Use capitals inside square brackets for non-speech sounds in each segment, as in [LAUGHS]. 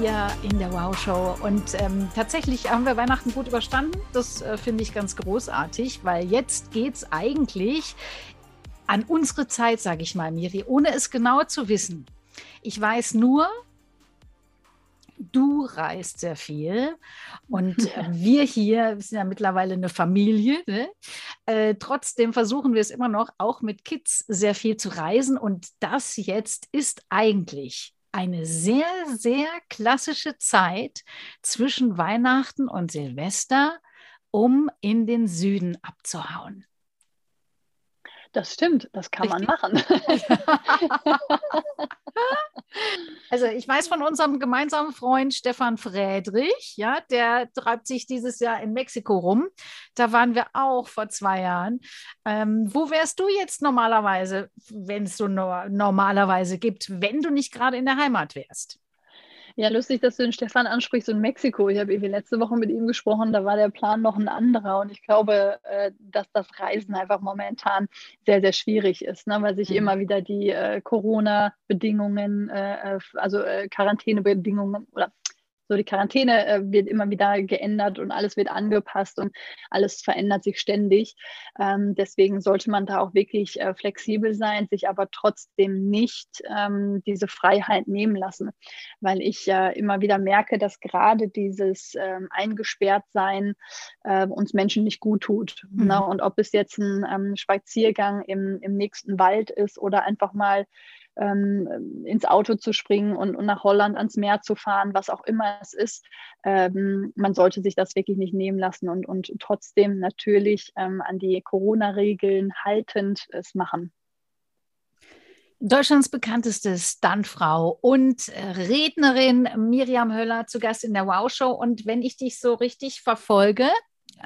Hier in der Wow Show. Und ähm, tatsächlich haben wir Weihnachten gut überstanden. Das äh, finde ich ganz großartig, weil jetzt geht es eigentlich an unsere Zeit, sage ich mal, Miri, ohne es genau zu wissen. Ich weiß nur, du reist sehr viel und äh, [LAUGHS] wir hier wir sind ja mittlerweile eine Familie. Ne? Äh, trotzdem versuchen wir es immer noch, auch mit Kids sehr viel zu reisen. Und das jetzt ist eigentlich eine sehr, sehr klassische Zeit zwischen Weihnachten und Silvester, um in den Süden abzuhauen. Das stimmt, das kann man Richtig? machen. [LAUGHS] [LAUGHS] Also ich weiß von unserem gemeinsamen Freund Stefan Friedrich, ja, der treibt sich dieses Jahr in Mexiko rum. Da waren wir auch vor zwei Jahren. Ähm, wo wärst du jetzt normalerweise, wenn es so no normalerweise gibt, wenn du nicht gerade in der Heimat wärst? Ja, lustig, dass du den Stefan ansprichst in Mexiko. Ich habe irgendwie letzte Woche mit ihm gesprochen, da war der Plan noch ein anderer. Und ich glaube, äh, dass das Reisen einfach momentan sehr, sehr schwierig ist, ne? weil sich Mhm. immer wieder die äh, Corona-Bedingungen, äh, also Quarantänebedingungen oder so die Quarantäne äh, wird immer wieder geändert und alles wird angepasst und alles verändert sich ständig. Ähm, deswegen sollte man da auch wirklich äh, flexibel sein, sich aber trotzdem nicht ähm, diese Freiheit nehmen lassen, weil ich äh, immer wieder merke, dass gerade dieses ähm, Eingesperrtsein äh, uns Menschen nicht gut tut. Mhm. Ne? Und ob es jetzt ein ähm, Spaziergang im, im nächsten Wald ist oder einfach mal ähm, ins Auto zu springen und, und nach Holland ans Meer zu fahren, was auch immer es ist. Ähm, man sollte sich das wirklich nicht nehmen lassen und, und trotzdem natürlich ähm, an die Corona-Regeln haltend es machen. Deutschlands bekannteste Stuntfrau und äh, Rednerin Miriam Höller zu Gast in der Wow Show. Und wenn ich dich so richtig verfolge,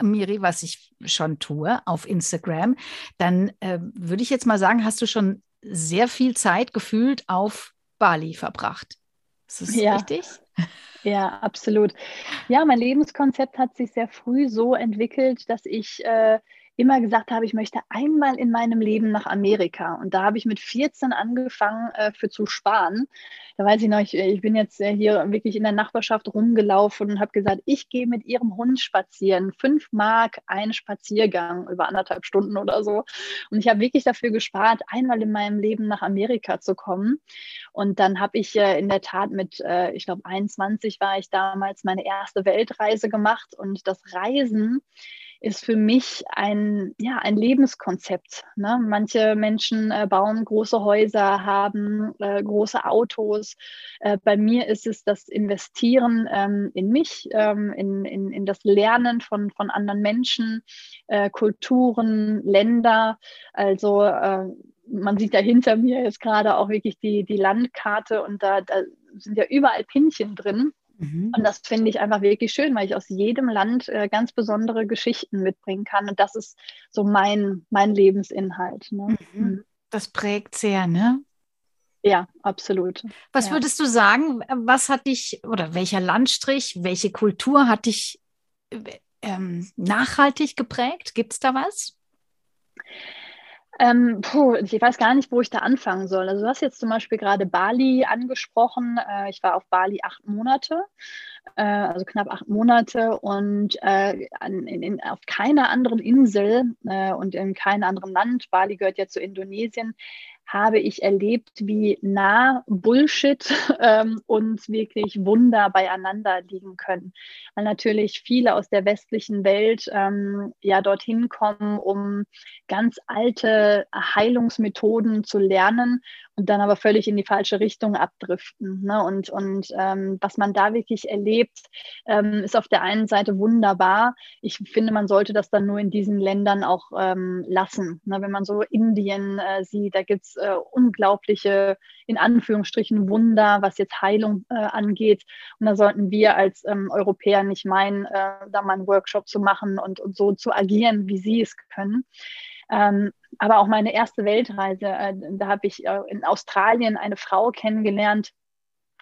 Miri, was ich schon tue auf Instagram, dann äh, würde ich jetzt mal sagen, hast du schon sehr viel Zeit gefühlt auf Bali verbracht. Ist das Ja. richtig? Ja, absolut. Ja, mein Lebenskonzept hat sich sehr früh so entwickelt, dass ich äh, immer gesagt habe, ich möchte einmal in meinem Leben nach Amerika. Und da habe ich mit 14 angefangen, äh, für zu sparen. Da weiß ich noch, ich, ich bin jetzt äh, hier wirklich in der Nachbarschaft rumgelaufen und habe gesagt, ich gehe mit ihrem Hund spazieren. Fünf Mark ein Spaziergang über anderthalb Stunden oder so. Und ich habe wirklich dafür gespart, einmal in meinem Leben nach Amerika zu kommen. Und dann habe ich äh, in der Tat mit, äh, ich glaube, 21 war ich damals meine erste Weltreise gemacht. Und das Reisen ist für mich ein, ja, ein Lebenskonzept. Ne? Manche Menschen äh, bauen große Häuser, haben äh, große Autos. Äh, bei mir ist es das Investieren ähm, in mich, ähm, in, in, in das Lernen von, von anderen Menschen, äh, Kulturen, Länder. Also äh, man sieht da hinter mir jetzt gerade auch wirklich die, die Landkarte und da, da sind ja überall Pinchen drin. Mhm. Und das finde ich einfach wirklich schön, weil ich aus jedem Land äh, ganz besondere Geschichten mitbringen kann. Und das ist so mein, mein Lebensinhalt. Ne? Mhm. Das prägt sehr, ne? Ja, absolut. Was Ja. würdest du sagen, was hat dich oder welcher Landstrich, welche Kultur hat dich äh, ähm, nachhaltig geprägt? Gibt es da was? Ähm, puh, ich weiß gar nicht, wo ich da anfangen soll. Also du hast jetzt zum Beispiel gerade Bali angesprochen. Äh, ich war auf Bali acht Monate, äh, also knapp acht Monate und äh, an, in, in, auf keiner anderen Insel äh, und in keinem anderen Land, Bali gehört ja zu Indonesien, habe ich erlebt, wie nah Bullshit [LAUGHS] ähm, und wirklich Wunder beieinander liegen können. Weil natürlich viele aus der westlichen Welt ähm, ja dorthin kommen, um ganz alte Heilungsmethoden zu lernen und dann aber völlig in die falsche Richtung abdriften. Ne? Und, und ähm, was man da wirklich erlebt, ähm, ist auf der einen Seite wunderbar. Ich finde, man sollte das dann nur in diesen Ländern auch ähm, lassen. Ne? Wenn man so Indien äh, sieht, da gibt es äh, unglaubliche, in Anführungsstrichen, Wunder, was jetzt Heilung äh, angeht. Und da sollten wir als ähm, Europäer nicht meinen, äh, da mal einen Workshop zu machen und, und so zu agieren, wie sie es können. Ähm, aber auch meine erste Weltreise, äh, da habe ich äh, in Australien eine Frau kennengelernt,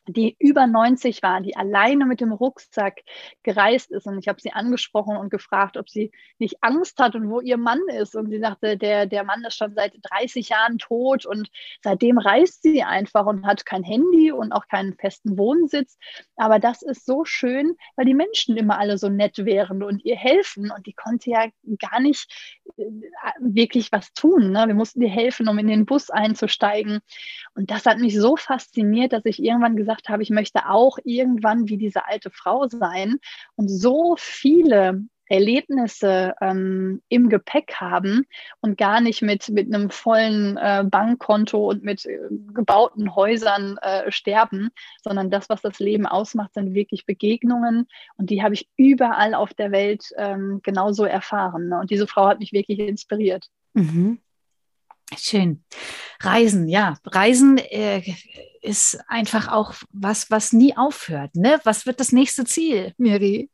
die über 90 war, die alleine mit dem Rucksack gereist ist. Und ich habe sie angesprochen und gefragt, ob sie nicht Angst hat und wo ihr Mann ist. Und sie sagte, der, der Mann ist schon seit 30 Jahren tot und seitdem reist sie einfach und hat kein Handy und auch keinen festen Wohnsitz. Aber das ist so schön, weil die Menschen immer alle so nett wären und ihr helfen. Und die konnte ja gar nicht wirklich was tun. Ne? Wir mussten ihr helfen, um in den Bus einzusteigen. Und das hat mich so fasziniert, dass ich irgendwann gesagt habe, ich möchte auch irgendwann wie diese alte Frau sein und so viele Erlebnisse ähm, im Gepäck haben und gar nicht mit, mit einem vollen äh, Bankkonto und mit äh, gebauten Häusern äh, sterben, sondern das, was das Leben ausmacht, sind wirklich Begegnungen und die habe ich überall auf der Welt ähm, genauso erfahren. Ne? Und diese Frau hat mich wirklich inspiriert. Mhm. Schön. Reisen, ja. Reisen äh, ist einfach auch was, was nie aufhört. Ne? Was wird das nächste Ziel, Miri?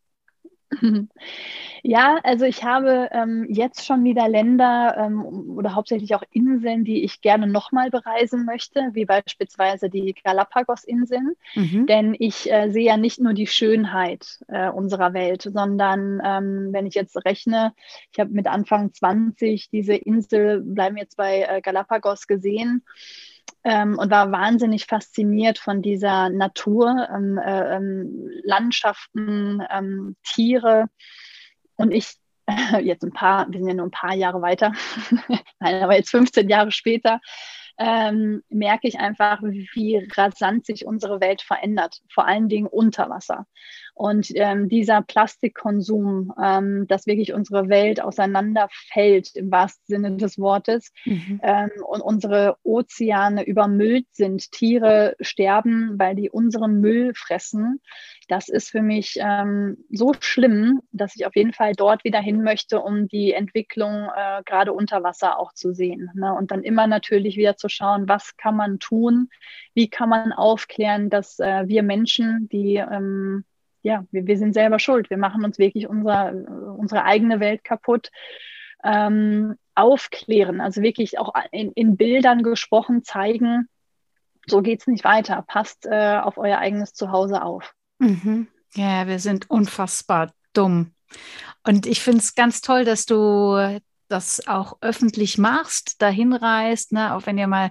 [LAUGHS] Ja, also ich habe ähm, jetzt schon wieder Länder ähm, oder hauptsächlich auch Inseln, die ich gerne nochmal bereisen möchte, wie beispielsweise die Galapagos-Inseln. Mhm. Denn ich äh, sehe ja nicht nur die Schönheit äh, unserer Welt, sondern ähm, wenn ich jetzt rechne, ich habe mit Anfang 20 diese Insel, bleiben jetzt bei äh, Galapagos gesehen ähm, und war wahnsinnig fasziniert von dieser Natur, ähm, äh, ähm, Landschaften, ähm, Tiere. Und ich [LAUGHS] jetzt ein paar, wir sind ja nur ein paar Jahre weiter, [LAUGHS] nein, aber jetzt 15 Jahre später, ähm, merke ich einfach, wie rasant sich unsere Welt verändert, vor allen Dingen unter Wasser. Und ähm, dieser Plastikkonsum, ähm, dass wirklich unsere Welt auseinanderfällt im wahrsten Sinne des Wortes mhm. ähm, und unsere Ozeane übermüllt sind, Tiere sterben, weil die unseren Müll fressen, das ist für mich ähm, so schlimm, dass ich auf jeden Fall dort wieder hin möchte, um die Entwicklung äh, gerade unter Wasser auch zu sehen. Ne? Und dann immer natürlich wieder zu schauen, was kann man tun, wie kann man aufklären, dass äh, wir Menschen, die ähm, ja, wir, wir sind selber schuld. Wir machen uns wirklich unsere, unsere eigene Welt kaputt. Ähm, aufklären, also wirklich auch in, in Bildern gesprochen zeigen, so geht es nicht weiter. Passt äh, auf euer eigenes Zuhause auf. Mhm. Ja, wir sind unfassbar dumm. Und ich finde es ganz toll, dass du das auch öffentlich machst, dahin reist, ne? auch wenn ihr mal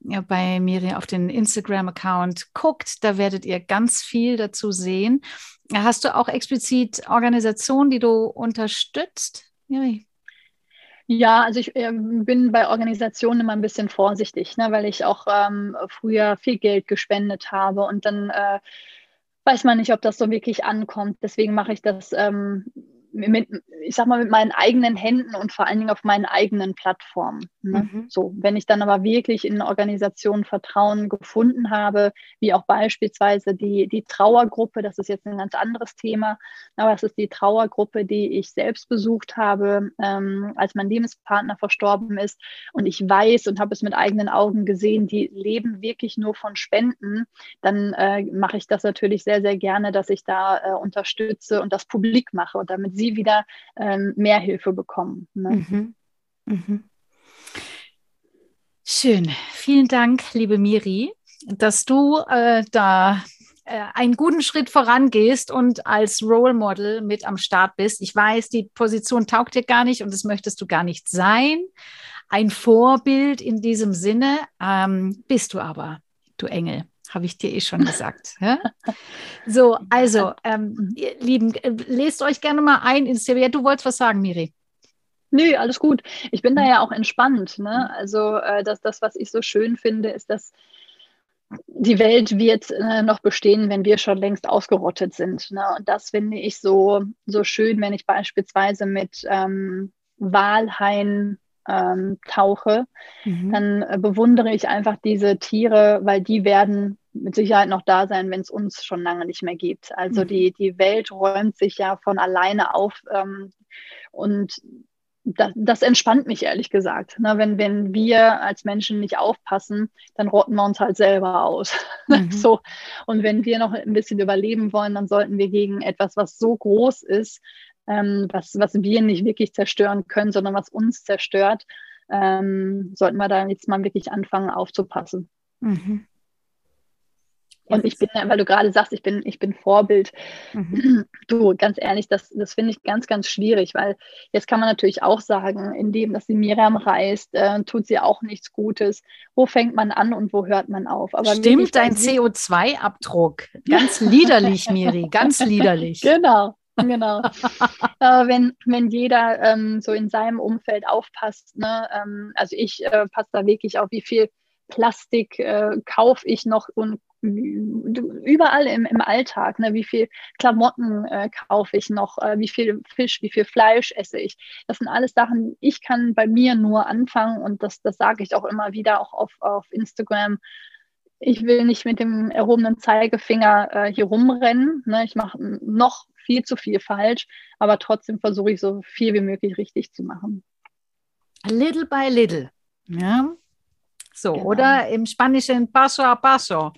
bei Miri auf den Instagram-Account guckt, da werdet ihr ganz viel dazu sehen. Hast du auch explizit Organisationen, die du unterstützt, Miri? Ja, also ich äh, bin bei Organisationen immer ein bisschen vorsichtig, ne, weil ich auch ähm, früher viel Geld gespendet habe und dann äh, weiß man nicht, ob das so wirklich ankommt. Deswegen mache ich das ähm, mit, ich sag mal, mit meinen eigenen Händen und vor allen Dingen auf meinen eigenen Plattformen. Ne? Mhm. So, wenn ich dann aber wirklich in Organisationen Vertrauen gefunden habe, wie auch beispielsweise die, die Trauergruppe, das ist jetzt ein ganz anderes Thema, aber es ist die Trauergruppe, die ich selbst besucht habe, ähm, als mein Lebenspartner verstorben ist. Und ich weiß und habe es mit eigenen Augen gesehen, die leben wirklich nur von Spenden. Dann äh, mache ich das natürlich sehr, sehr gerne, dass ich da äh, unterstütze und das publik mache und damit sie wieder ähm, mehr Hilfe bekommen. Ne? Mhm. Mhm. Schön. Vielen Dank, liebe Miri, dass du äh, da äh, einen guten Schritt vorangehst und als Role Model mit am Start bist. Ich weiß, die Position taugt dir gar nicht und das möchtest du gar nicht sein. Ein Vorbild in diesem Sinne ähm, bist du aber, du Engel. Habe ich dir eh schon gesagt. Ja? So, also, [LAUGHS] ähm, ihr Lieben, äh, lest euch gerne mal ein ins Ja, du wolltest was sagen, Miri. Nö, alles gut. Ich bin da ja auch entspannt. Ne? Also, äh, das, das, was ich so schön finde, ist, dass die Welt wird äh, noch bestehen, wenn wir schon längst ausgerottet sind. Ne? Und das finde ich so, so schön, wenn ich beispielsweise mit ähm, Walhain ähm, tauche, mhm. dann äh, bewundere ich einfach diese Tiere, weil die werden mit Sicherheit noch da sein, wenn es uns schon lange nicht mehr gibt. Also mhm. die, die Welt räumt sich ja von alleine auf ähm, und das, das, entspannt mich ehrlich gesagt. Ne, wenn, wenn wir als Menschen nicht aufpassen, dann rotten wir uns halt selber aus. [LAUGHS] Mhm. so. Und wenn wir noch ein bisschen überleben wollen, dann sollten wir gegen etwas, was so groß ist, ähm, was, was wir nicht wirklich zerstören können, sondern was uns zerstört, ähm, sollten wir da jetzt mal wirklich anfangen aufzupassen. Mhm. Und ich bin, weil du gerade sagst, ich bin, ich bin Vorbild. Mhm. [CLEARS THROAT] Du, ganz ehrlich, das, das finde ich ganz, ganz schwierig, weil jetzt kann man natürlich auch sagen, indem, dass sie Miriam reist, äh, tut sie auch nichts Gutes. Wo fängt man an und wo hört man auf? Aber Stimmt, dein CO2-Abdruck. [LAUGHS] Ganz liederlich, Miri, ganz liederlich. Genau. Genau. äh, wenn, wenn jeder ähm, so in seinem Umfeld aufpasst, ne? Ähm, also ich äh, passe da wirklich auf, wie viel Plastik äh, kaufe ich noch und überall im, im Alltag, ne, wie viel Klamotten äh, kaufe ich noch, äh, wie viel Fisch, wie viel Fleisch esse ich. Das sind alles Sachen, ich kann bei mir nur anfangen und das, das sage ich auch immer wieder, auch auf, auf Instagram. Ich will nicht mit dem erhobenen Zeigefinger äh, hier rumrennen. Ne? Ich mache noch viel zu viel falsch, aber trotzdem versuche ich so viel wie möglich richtig zu machen. Little by little. Ja, so, genau. oder im Spanischen paso a paso.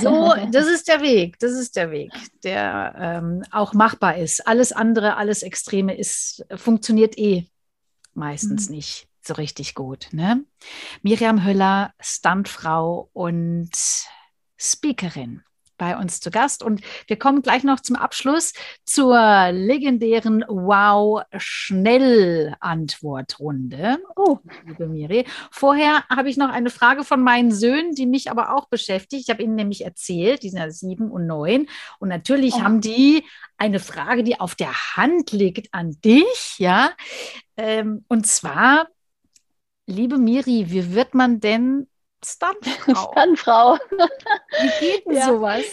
So, [LAUGHS] das ist der Weg, das ist der Weg, der ähm, auch machbar ist. Alles andere, alles Extreme ist, funktioniert eh meistens mhm. nicht so richtig gut. Ne? Miriam Höller, Stuntfrau und Speakerin bei uns zu Gast. Und wir kommen gleich noch zum Abschluss zur legendären Wow-Schnell-Antwortrunde. Oh, liebe Miri. Vorher habe ich noch eine Frage von meinen Söhnen, die mich aber auch beschäftigt. Ich habe ihnen nämlich erzählt, die sind ja sieben und neun. Und natürlich oh. haben die eine Frage, die auf der Hand liegt an dich, ja. Ähm, und zwar, liebe Miri, wie wird man denn Stuntfrau. Stuntfrau. Wie geht denn ja. sowas?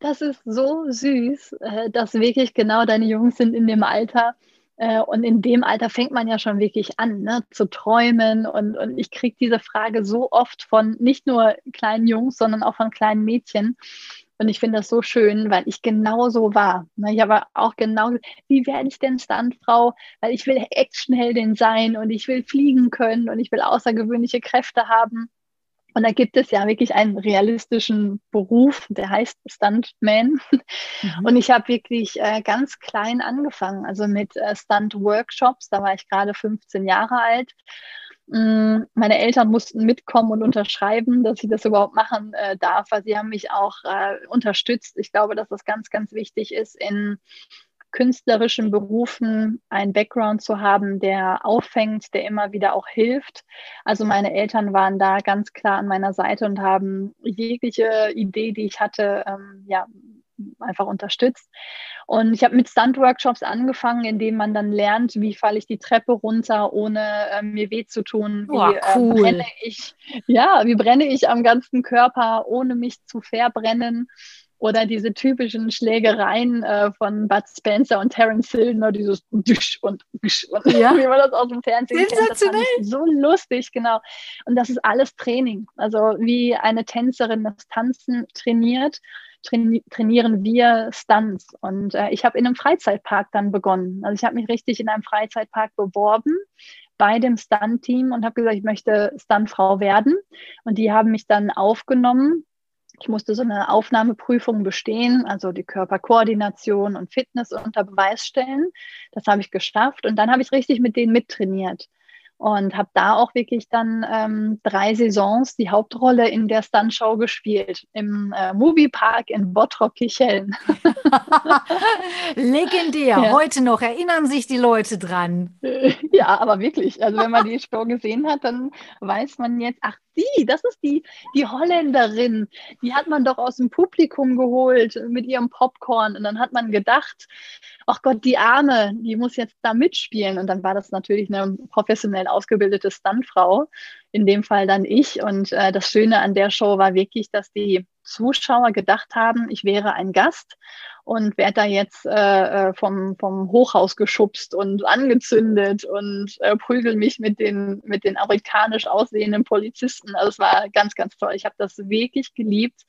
Das ist so süß, äh, dass wirklich genau deine Jungs sind in dem Alter. Äh, und in dem Alter fängt man ja schon wirklich an, ne, zu träumen. Und, und ich kriege diese Frage so oft von nicht nur kleinen Jungs, sondern auch von kleinen Mädchen. Und ich finde das so schön, weil ich genau so war. Ne, ich habe auch genau, wie werde ich denn Stuntfrau? Weil ich will Actionheldin sein und ich will fliegen können und ich will außergewöhnliche Kräfte haben. Und da gibt es ja wirklich einen realistischen Beruf, der heißt Stuntman. Mhm. Und ich habe wirklich äh, ganz klein angefangen, also mit äh, Stunt-Workshops. Da war ich gerade 15 Jahre alt. Mm, meine Eltern mussten mitkommen und unterschreiben, dass ich das überhaupt machen äh, darf, weil sie haben mich auch äh, unterstützt. Ich glaube, dass das ganz, ganz wichtig ist in künstlerischen Berufen einen Background zu haben, der auffängt, der immer wieder auch hilft. Also meine Eltern waren da ganz klar an meiner Seite und haben jegliche Idee, die ich hatte, ähm, ja, einfach unterstützt. Und ich habe mit Stunt-Workshops angefangen, in denen man dann lernt, wie falle ich die Treppe runter, ohne äh, mir weh zu tun. Wie oh, cool. äh, brenne ich, ja, wie brenne ich am ganzen Körper, ohne mich zu verbrennen oder diese typischen Schlägereien äh, von Bud Spencer und Terence Hill, ne, dieses Dusch und, Dusch und ja. [LAUGHS] wie man das aus dem Fernsehen kennt. Das so lustig, genau. Und das ist alles Training. Also wie eine Tänzerin das Tanzen trainiert, traini trainieren wir Stunts. Und äh, ich habe in einem Freizeitpark dann begonnen. Also ich habe mich richtig in einem Freizeitpark beworben bei dem Stunt-Team und habe gesagt, ich möchte Stuntfrau werden. Und die haben mich dann aufgenommen ich musste so eine Aufnahmeprüfung bestehen, also die Körperkoordination und Fitness unter Beweis stellen. Das habe ich geschafft und dann habe ich richtig mit denen mittrainiert und habe da auch wirklich dann ähm, drei Saisons die Hauptrolle in der Stuntshow gespielt im äh, Moviepark in Bottrop-Kichellen. [LAUGHS] Legendär, ja. heute noch erinnern sich die Leute dran. [LAUGHS] Ja, aber wirklich, also wenn man die [LAUGHS] Show gesehen hat, dann weiß man jetzt, ach die, das ist die, die Holländerin, die hat man doch aus dem Publikum geholt mit ihrem Popcorn und dann hat man gedacht, ach Gott, die Arme, die muss jetzt da mitspielen und dann war das natürlich eine professionell ausgebildete Stuntfrau, in dem Fall dann ich. Und äh, das Schöne an der Show war wirklich, dass die Zuschauer gedacht haben, ich wäre ein Gast und werde da jetzt äh, äh, vom, vom Hochhaus geschubst und angezündet und äh, prügel mich mit den, mit den amerikanisch aussehenden Polizisten. Also es war ganz, ganz toll. Ich habe das wirklich geliebt,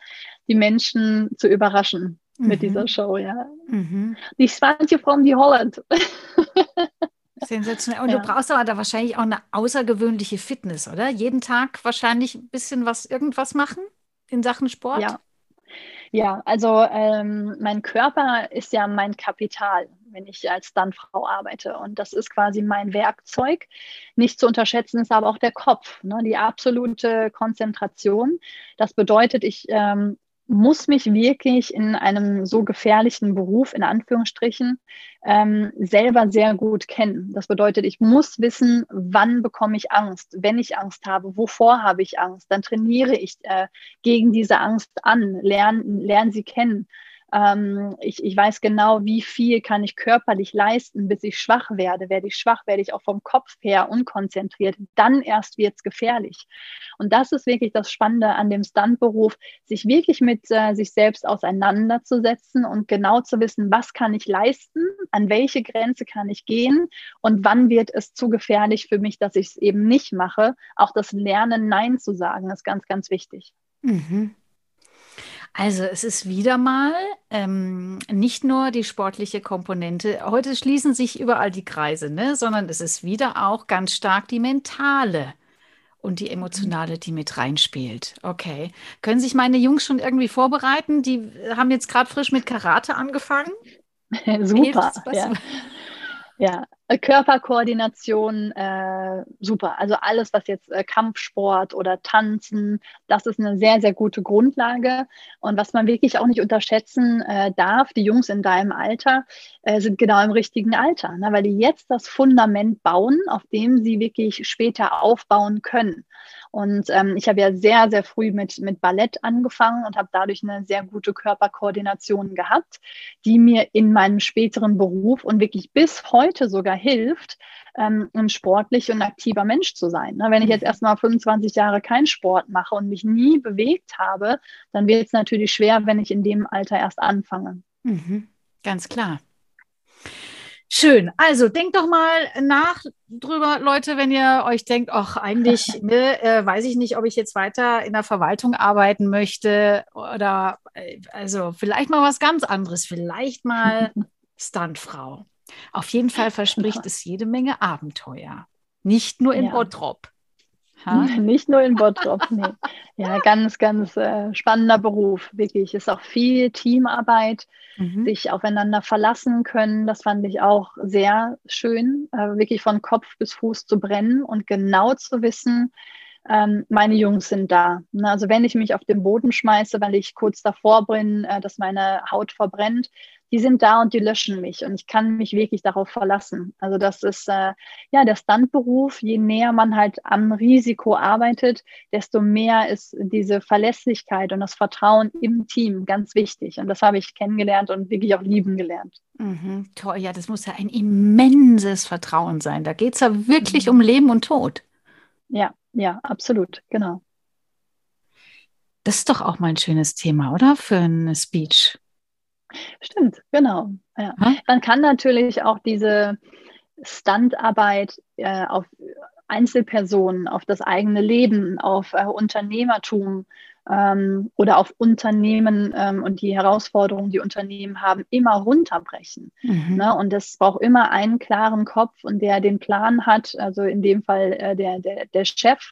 die Menschen zu überraschen mhm. mit dieser Show, ja. Mhm. Die Swantje from the Holland. [LAUGHS] Sensationell. Und ja. du brauchst aber da wahrscheinlich auch eine außergewöhnliche Fitness, oder? Jeden Tag wahrscheinlich ein bisschen was, irgendwas machen in Sachen Sport? Ja. Ja, also ähm, mein Körper ist ja mein Kapital, wenn ich als Stuntfrau arbeite. Und das ist quasi mein Werkzeug. Nicht zu unterschätzen ist aber auch der Kopf, ne? die absolute Konzentration. Das bedeutet, ich ähm, muss mich wirklich in einem so gefährlichen Beruf, in Anführungsstrichen, ähm, selber sehr gut kennen. Das bedeutet, ich muss wissen, wann bekomme ich Angst, wenn ich Angst habe, wovor habe ich Angst. Dann trainiere ich äh, gegen diese Angst an, lerne lern sie kennen. Ähm, ich, ich weiß genau, wie viel kann ich körperlich leisten, bis ich schwach werde. Werde ich schwach, werde ich auch vom Kopf her unkonzentriert. Dann erst wird es gefährlich. Und das ist wirklich das Spannende an dem Stuntberuf, sich wirklich mit äh, sich selbst auseinanderzusetzen und genau zu wissen, was kann ich leisten, an welche Grenze kann ich gehen und wann wird es zu gefährlich für mich, dass ich es eben nicht mache. Auch das Lernen, Nein zu sagen, ist ganz, ganz wichtig. Mhm. Also es ist wieder mal ähm, nicht nur die sportliche Komponente. Heute schließen sich überall die Kreise, ne? sondern es ist wieder auch ganz stark die mentale und die emotionale, die mit reinspielt. Okay. Können sich meine Jungs schon irgendwie vorbereiten? Die haben jetzt gerade frisch mit Karate angefangen. [LAUGHS] Super. Ja. [LAUGHS] ja, äh, Körperkoordination, äh, super. Also alles, was jetzt äh, Kampfsport oder Tanzen, das ist eine sehr, sehr gute Grundlage. Und was man wirklich auch nicht unterschätzen äh, darf, die Jungs in deinem Alter äh, sind genau im richtigen Alter, ne? weil die jetzt das Fundament bauen, auf dem sie wirklich später aufbauen können. Und ähm, ich habe ja sehr, sehr früh mit, mit Ballett angefangen und habe dadurch eine sehr gute Körperkoordination gehabt, die mir in meinem späteren Beruf und wirklich bis heute sogar hilft, ähm, ein sportlich und aktiver Mensch zu sein. Ne? Wenn ich jetzt erstmal 25 Jahre keinen Sport mache und mich nie bewegt habe, dann wird es natürlich schwer, wenn ich in dem Alter erst anfange. Mhm. Ganz klar. Schön. Also denkt doch mal nach drüber, Leute, wenn ihr euch denkt, ach, eigentlich [LAUGHS] ne, äh, weiß ich nicht, ob ich jetzt weiter in der Verwaltung arbeiten möchte oder äh, also vielleicht mal was ganz anderes, vielleicht mal [LAUGHS] Stuntfrau. Auf jeden Fall verspricht [LAUGHS] es jede Menge Abenteuer. Nicht nur in ja. Bottrop. Ha? [LAUGHS] Nicht nur in Bottrop, nee. Ja, ganz, ganz äh, spannender Beruf, wirklich. Ist auch viel Teamarbeit, mhm. sich aufeinander verlassen können. Das fand ich auch sehr schön, äh, wirklich von Kopf bis Fuß zu brennen und genau zu wissen, ähm, meine Jungs sind da. Also wenn ich mich auf den Boden schmeiße, weil ich kurz davor bin, äh, dass meine Haut verbrennt, die sind da und die löschen mich und ich kann mich wirklich darauf verlassen. Also das ist äh, ja der Standberuf. Je näher man halt am Risiko arbeitet, desto mehr ist diese Verlässlichkeit und das Vertrauen im Team ganz wichtig. Und das habe ich kennengelernt und wirklich auch lieben gelernt. Mhm, toll, ja, das muss ja ein immenses Vertrauen sein. Da geht es ja wirklich mhm. um Leben und Tod. Ja, ja, absolut, genau. Das ist doch auch mal ein schönes Thema, oder? Für eine Speech. Stimmt, genau. Ja. Man kann natürlich auch diese Standarbeit äh, auf Einzelpersonen, auf das eigene Leben, auf äh, Unternehmertum ähm, oder auf Unternehmen ähm, und die Herausforderungen, die Unternehmen haben, immer runterbrechen. Mhm. Ne? Und es braucht immer einen klaren Kopf und der den Plan hat, also in dem Fall äh, der, der, der Chef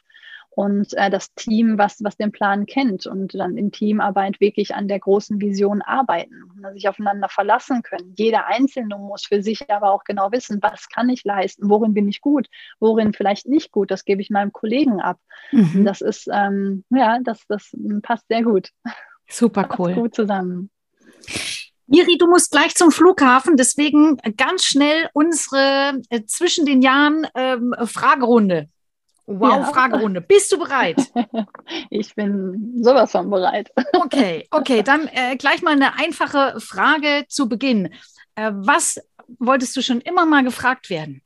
und äh, das Team, was, was den Plan kennt und dann in Teamarbeit wirklich an der großen Vision arbeiten und sich aufeinander verlassen können. Jeder Einzelne muss für sich aber auch genau wissen, was kann ich leisten, worin bin ich gut, worin vielleicht nicht gut, das gebe ich meinem Kollegen ab. Mhm. Das ist, ähm, ja, das, das passt sehr gut. Super cool. gut zusammen. Miri, du musst gleich zum Flughafen, deswegen ganz schnell unsere äh, zwischen den Jahren ähm, Fragerunde. Wow, ja. Fragerunde. Bist du bereit? [LAUGHS] Ich bin sowas von bereit. [LAUGHS] Okay, okay, dann äh, gleich mal eine einfache Frage zu Beginn. Äh, was wolltest du schon immer mal gefragt werden?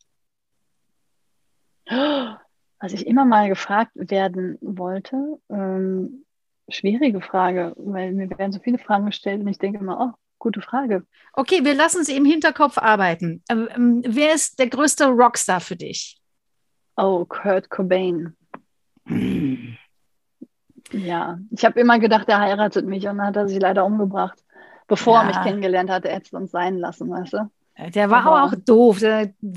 Was ich immer mal gefragt werden wollte, ähm, schwierige Frage, weil mir werden so viele Fragen gestellt und ich denke immer, oh, gute Frage. Okay, wir lassen sie im Hinterkopf arbeiten. Ähm, ähm, wer ist der größte Rockstar für dich? Oh, Kurt Cobain. Hm. Ja, ich habe immer gedacht, er heiratet mich und dann hat er sich leider umgebracht. Bevor ja. er mich kennengelernt hatte, er hätte es uns sein lassen, weißt du? Der war aber auch doof.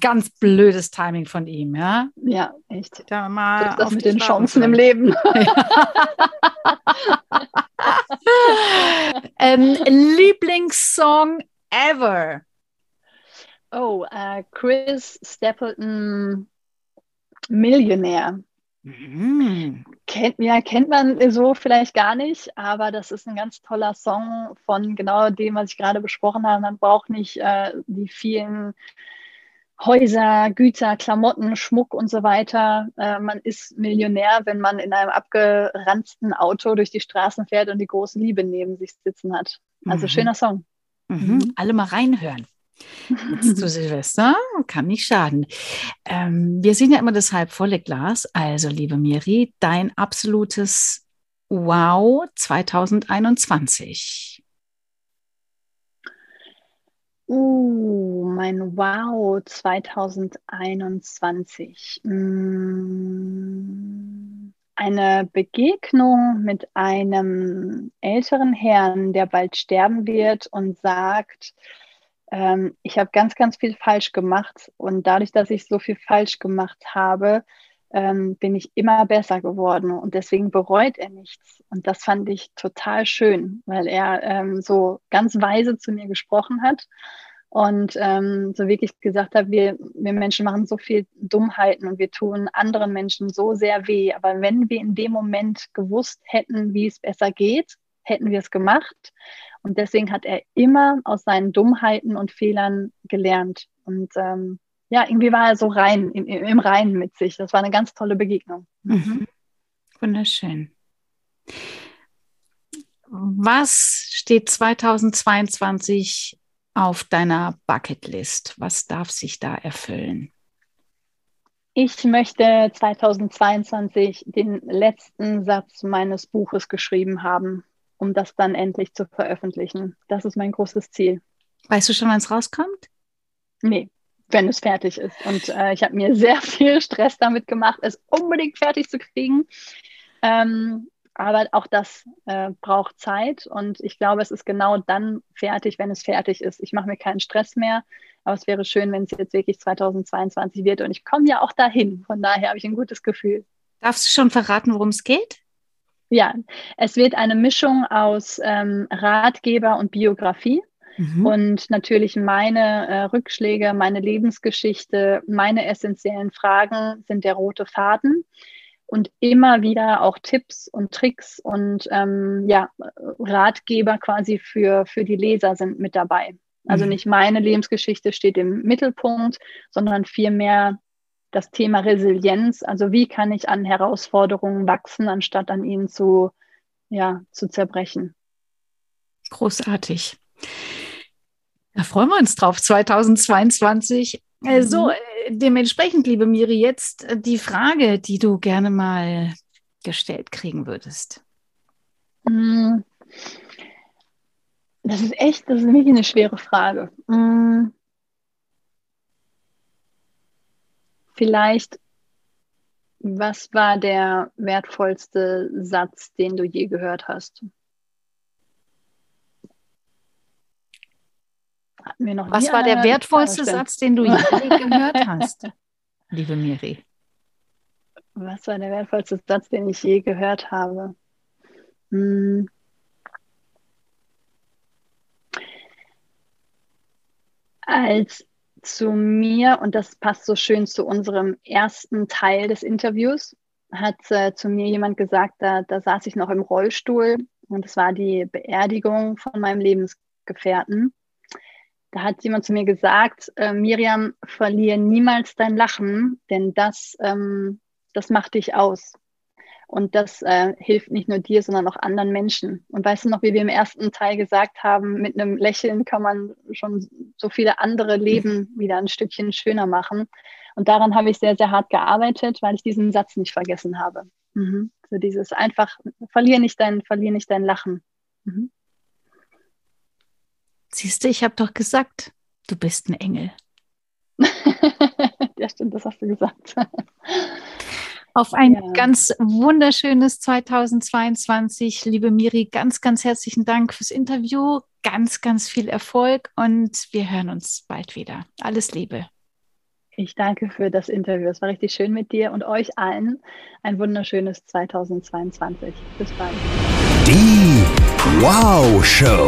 Ganz blödes Timing von ihm, ja? Ja, echt. Da mal das, das mit den Chancen im Leben. [LAUGHS] ähm, Lieblingssong ever? Oh, uh, Chris Stapleton, Millionär. Mhm. Kennt, ja, kennt man so vielleicht gar nicht, aber das ist ein ganz toller Song von genau dem, was ich gerade besprochen habe. Man braucht nicht äh, die vielen Häuser, Güter, Klamotten, Schmuck und so weiter. Äh, man ist Millionär, wenn man in einem abgeranzten Auto durch die Straßen fährt und die große Liebe neben sich sitzen hat. Also mhm. schöner Song. Mhm. mhm. Alle mal reinhören. Jetzt zu [LAUGHS] Silvester kann nicht schaden. Ähm, wir sehen ja immer das halb volle Glas. Also, liebe Miri, dein absolutes Wow 2021. Uh, mein Wow 2021. Mm, eine Begegnung mit einem älteren Herrn, der bald sterben wird und sagt, ähm, ich habe ganz, ganz viel falsch gemacht. Und dadurch, dass ich so viel falsch gemacht habe, ähm, bin ich immer besser geworden. Und deswegen bereut er nichts. Und das fand ich total schön, weil er ähm, so ganz weise zu mir gesprochen hat und ähm, so wirklich gesagt hat, wir, wir Menschen machen so viel Dummheiten und wir tun anderen Menschen so sehr weh. Aber wenn wir in dem Moment gewusst hätten, wie es besser geht, hätten wir es gemacht. Und deswegen hat er immer aus seinen Dummheiten und Fehlern gelernt. Und ähm, ja, irgendwie war er so rein, im, im Reinen mit sich. Das war eine ganz tolle Begegnung. Mhm. Wunderschön. Was steht 2022 auf deiner Bucketlist? Was darf sich da erfüllen? Ich möchte 2022 den letzten Satz meines Buches geschrieben haben um das dann endlich zu veröffentlichen. Das ist mein großes Ziel. Weißt du schon, wann es rauskommt? Nee, wenn es fertig ist. Und äh, ich habe mir [LAUGHS] sehr viel Stress damit gemacht, es unbedingt fertig zu kriegen. Ähm, aber auch das äh, braucht Zeit und ich glaube, es ist genau dann fertig, wenn es fertig ist. Ich mache mir keinen Stress mehr, aber es wäre schön, wenn es jetzt wirklich 2022 wird und ich komme ja auch dahin. Von daher habe ich ein gutes Gefühl. Darfst du schon verraten, worum es geht? Ja, es wird eine Mischung aus ähm, Ratgeber und Biografie. Mhm. Und natürlich meine äh, Rückschläge, meine Lebensgeschichte, meine essentiellen Fragen sind der rote Faden. Und immer wieder auch Tipps und Tricks und ähm, ja, Ratgeber quasi für, für die Leser sind mit dabei. Also mhm. nicht meine Lebensgeschichte steht im Mittelpunkt, sondern vielmehr das Thema Resilienz, also wie kann ich an Herausforderungen wachsen, anstatt an ihnen zu, ja, zu zerbrechen. Großartig. Da freuen wir uns drauf, 2022. Also, mhm. Äh, dementsprechend, liebe Miri, jetzt äh, die Frage, die du gerne mal gestellt kriegen würdest. Mhm. Das ist echt, das ist wirklich eine schwere Frage. Mhm. Vielleicht, was war der wertvollste Satz, den du je gehört hast? was war der wertvollste Satz, den du je [LAUGHS] gehört hast, liebe Miri? Was war der wertvollste Satz, den ich je gehört habe? Hm. Als zu mir, und das passt so schön zu unserem ersten Teil des Interviews, hat äh, zu mir jemand gesagt, da, da saß ich noch im Rollstuhl und es war die Beerdigung von meinem Lebensgefährten. Da hat jemand zu mir gesagt, äh, Miriam, verliere niemals dein Lachen, denn das, ähm, das macht dich aus. Und das äh, hilft nicht nur dir, sondern auch anderen Menschen. Und weißt du noch, wie wir im ersten Teil gesagt haben, mit einem Lächeln kann man schon so viele andere Leben wieder ein Stückchen schöner machen. Und daran habe ich sehr, sehr hart gearbeitet, weil ich diesen Satz nicht vergessen habe. Mhm. So dieses einfach, verlier nicht dein, verlier nicht dein Lachen. Mhm. Siehst du, ich habe doch gesagt, du bist ein Engel. [LAUGHS] ja, stimmt, das hast du gesagt. Auf ein ja. ganz wunderschönes 2022. Liebe Miri, ganz, ganz herzlichen Dank fürs Interview. Ganz, ganz viel Erfolg und wir hören uns bald wieder. Alles Liebe. Ich danke für das Interview. Es war richtig schön mit dir und euch allen. Ein wunderschönes 2022. Bis bald. Die Wow Show.